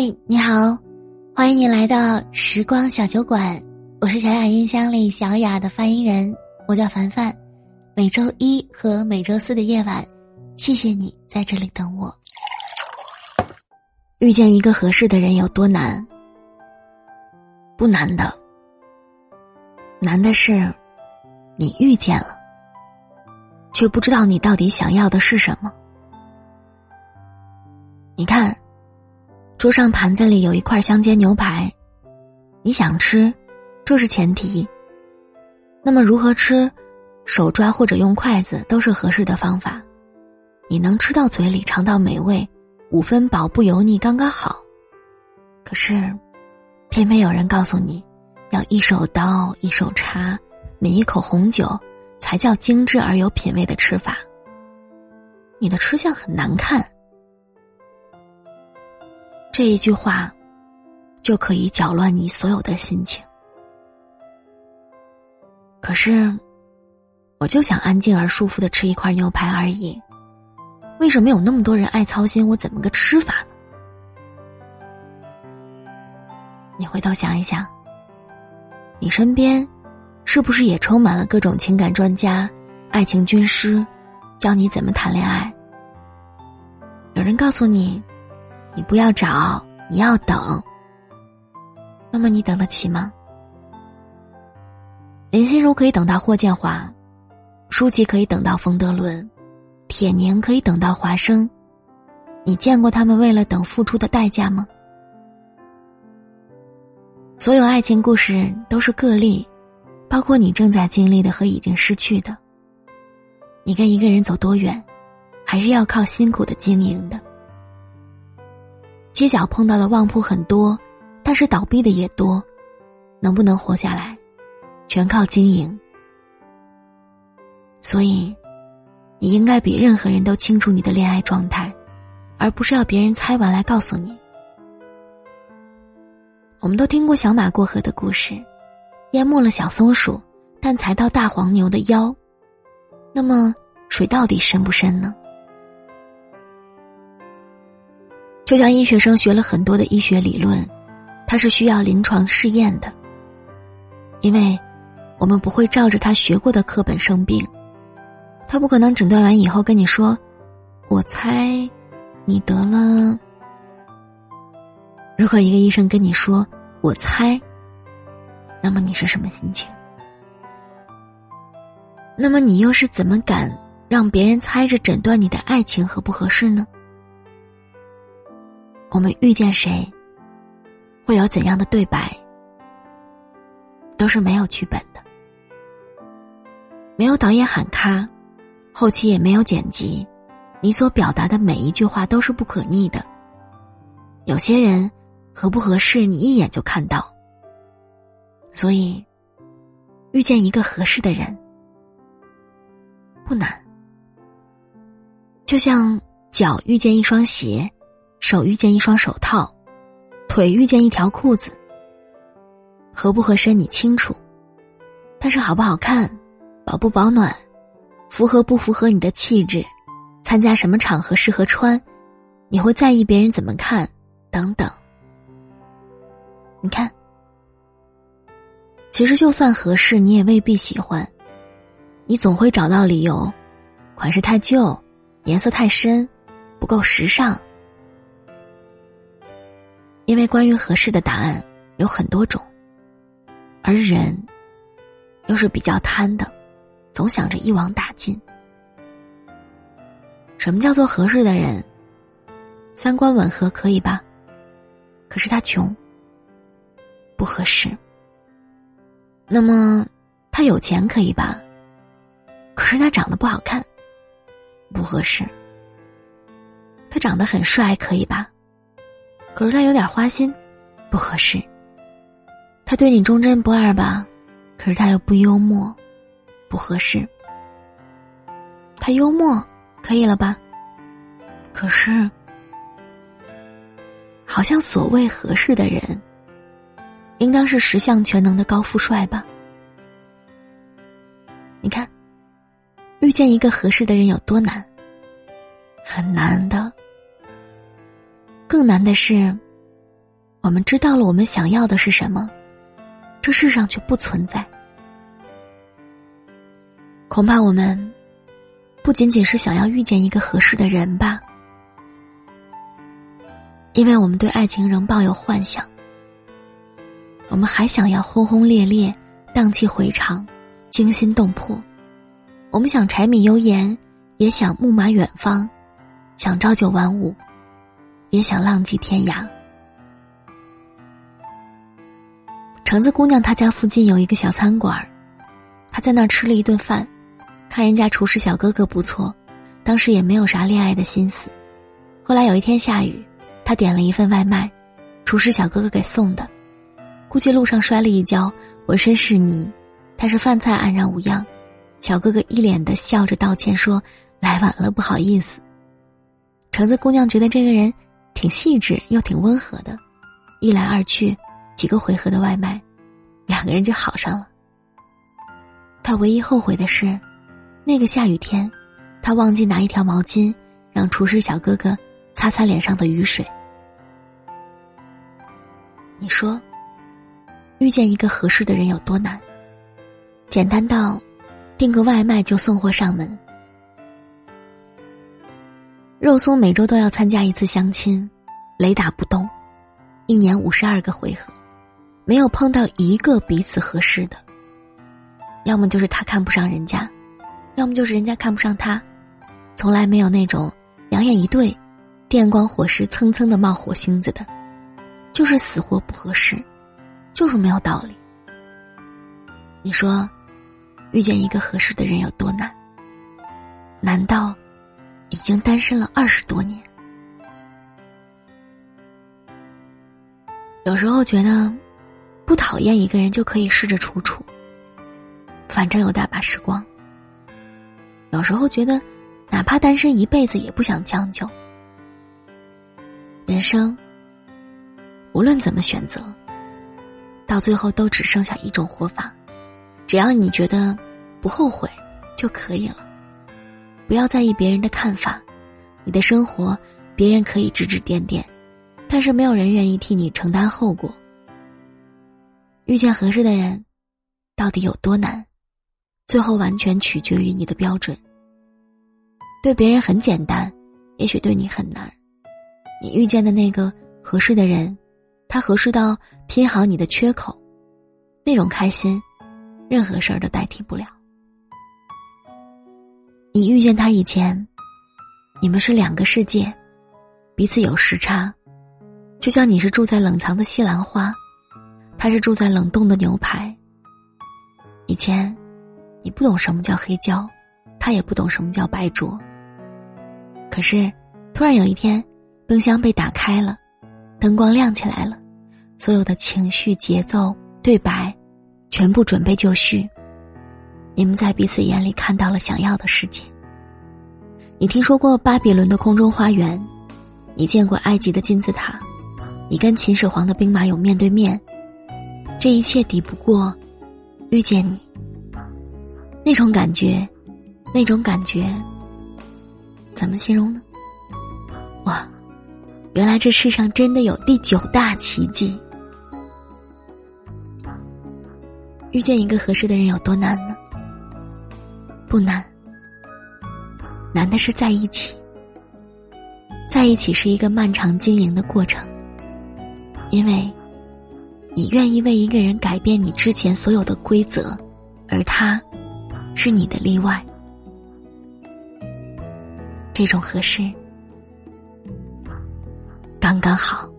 嗨，你好，欢迎你来到时光小酒馆，我是小雅音箱里小雅的发音人，我叫凡凡。每周一和每周四的夜晚，谢谢你在这里等我。遇见一个合适的人有多难？不难的，难的是你遇见了，却不知道你到底想要的是什么。你看。桌上盘子里有一块香煎牛排，你想吃，这是前提。那么如何吃，手抓或者用筷子都是合适的方法。你能吃到嘴里，尝到美味，五分饱不油腻，刚刚好。可是，偏偏有人告诉你，要一手刀一手叉，每一口红酒才叫精致而有品味的吃法。你的吃相很难看。这一句话，就可以搅乱你所有的心情。可是，我就想安静而舒服的吃一块牛排而已。为什么有那么多人爱操心我怎么个吃法呢？你回头想一想，你身边是不是也充满了各种情感专家、爱情军师，教你怎么谈恋爱？有人告诉你。你不要找，你要等。那么你等得起吗？林心如可以等到霍建华，舒淇可以等到冯德伦，铁凝可以等到华生。你见过他们为了等付出的代价吗？所有爱情故事都是个例，包括你正在经历的和已经失去的。你跟一个人走多远，还是要靠辛苦的经营的。街角碰到的旺铺很多，但是倒闭的也多，能不能活下来，全靠经营。所以，你应该比任何人都清楚你的恋爱状态，而不是要别人猜完来告诉你。我们都听过小马过河的故事，淹没了小松鼠，但才到大黄牛的腰。那么，水到底深不深呢？就像医学生学了很多的医学理论，它是需要临床试验的。因为，我们不会照着他学过的课本生病，他不可能诊断完以后跟你说：“我猜，你得了。”如果一个医生跟你说“我猜”，那么你是什么心情？那么你又是怎么敢让别人猜着诊断你的爱情合不合适呢？我们遇见谁，会有怎样的对白，都是没有剧本的，没有导演喊咔，后期也没有剪辑，你所表达的每一句话都是不可逆的。有些人合不合适，你一眼就看到。所以，遇见一个合适的人不难，就像脚遇见一双鞋。手遇见一双手套，腿遇见一条裤子。合不合身你清楚，但是好不好看，保不保暖，符合不符合你的气质，参加什么场合适合穿，你会在意别人怎么看，等等。你看，其实就算合适，你也未必喜欢，你总会找到理由，款式太旧，颜色太深，不够时尚。因为关于合适的答案有很多种，而人又是比较贪的，总想着一网打尽。什么叫做合适的人？三观吻合可以吧？可是他穷，不合适。那么他有钱可以吧？可是他长得不好看，不合适。他长得很帅可以吧？可是他有点花心，不合适。他对你忠贞不二吧？可是他又不幽默，不合适。他幽默，可以了吧？可是，好像所谓合适的人，应当是十项全能的高富帅吧？你看，遇见一个合适的人有多难？很难的。更难的是，我们知道了我们想要的是什么，这世上却不存在。恐怕我们不仅仅是想要遇见一个合适的人吧，因为我们对爱情仍抱有幻想。我们还想要轰轰烈烈、荡气回肠、惊心动魄。我们想柴米油盐，也想木马远方，想朝九晚五，也想浪迹天涯。橙子姑娘她家附近有一个小餐馆她在那儿吃了一顿饭，看人家厨师小哥哥不错，当时也没有啥恋爱的心思。后来有一天下雨，她点了一份外卖，厨师小哥哥给送的。估计路上摔了一跤，浑身是泥，但是饭菜安然无恙。小哥哥一脸的笑着道歉说：“来晚了，不好意思。”橙子姑娘觉得这个人挺细致又挺温和的，一来二去，几个回合的外卖，两个人就好上了。他唯一后悔的是，那个下雨天，他忘记拿一条毛巾让厨师小哥哥擦擦脸上的雨水。你说？遇见一个合适的人有多难？简单到订个外卖就送货上门。肉松每周都要参加一次相亲，雷打不动，一年五十二个回合，没有碰到一个彼此合适的。要么就是他看不上人家，要么就是人家看不上他，从来没有那种两眼一对，电光火石蹭蹭的冒火星子的，就是死活不合适。就是没有道理。你说，遇见一个合适的人有多难？难道已经单身了二十多年？有时候觉得，不讨厌一个人就可以试着处处，反正有大把时光。有时候觉得，哪怕单身一辈子也不想将就。人生，无论怎么选择。到最后都只剩下一种活法，只要你觉得不后悔就可以了。不要在意别人的看法，你的生活别人可以指指点点，但是没有人愿意替你承担后果。遇见合适的人，到底有多难？最后完全取决于你的标准。对别人很简单，也许对你很难。你遇见的那个合适的人。他合适到拼好你的缺口，那种开心，任何事儿都代替不了。你遇见他以前，你们是两个世界，彼此有时差，就像你是住在冷藏的西兰花，他是住在冷冻的牛排。以前，你不懂什么叫黑椒，他也不懂什么叫白灼。可是，突然有一天，冰箱被打开了，灯光亮起来了。所有的情绪、节奏、对白，全部准备就绪。你们在彼此眼里看到了想要的世界。你听说过巴比伦的空中花园，你见过埃及的金字塔，你跟秦始皇的兵马俑面对面，这一切抵不过遇见你。那种感觉，那种感觉，怎么形容呢？哇，原来这世上真的有第九大奇迹。遇见一个合适的人有多难？不难，难的是在一起。在一起是一个漫长经营的过程，因为，你愿意为一个人改变你之前所有的规则，而他，是你的例外。这种合适，刚刚好。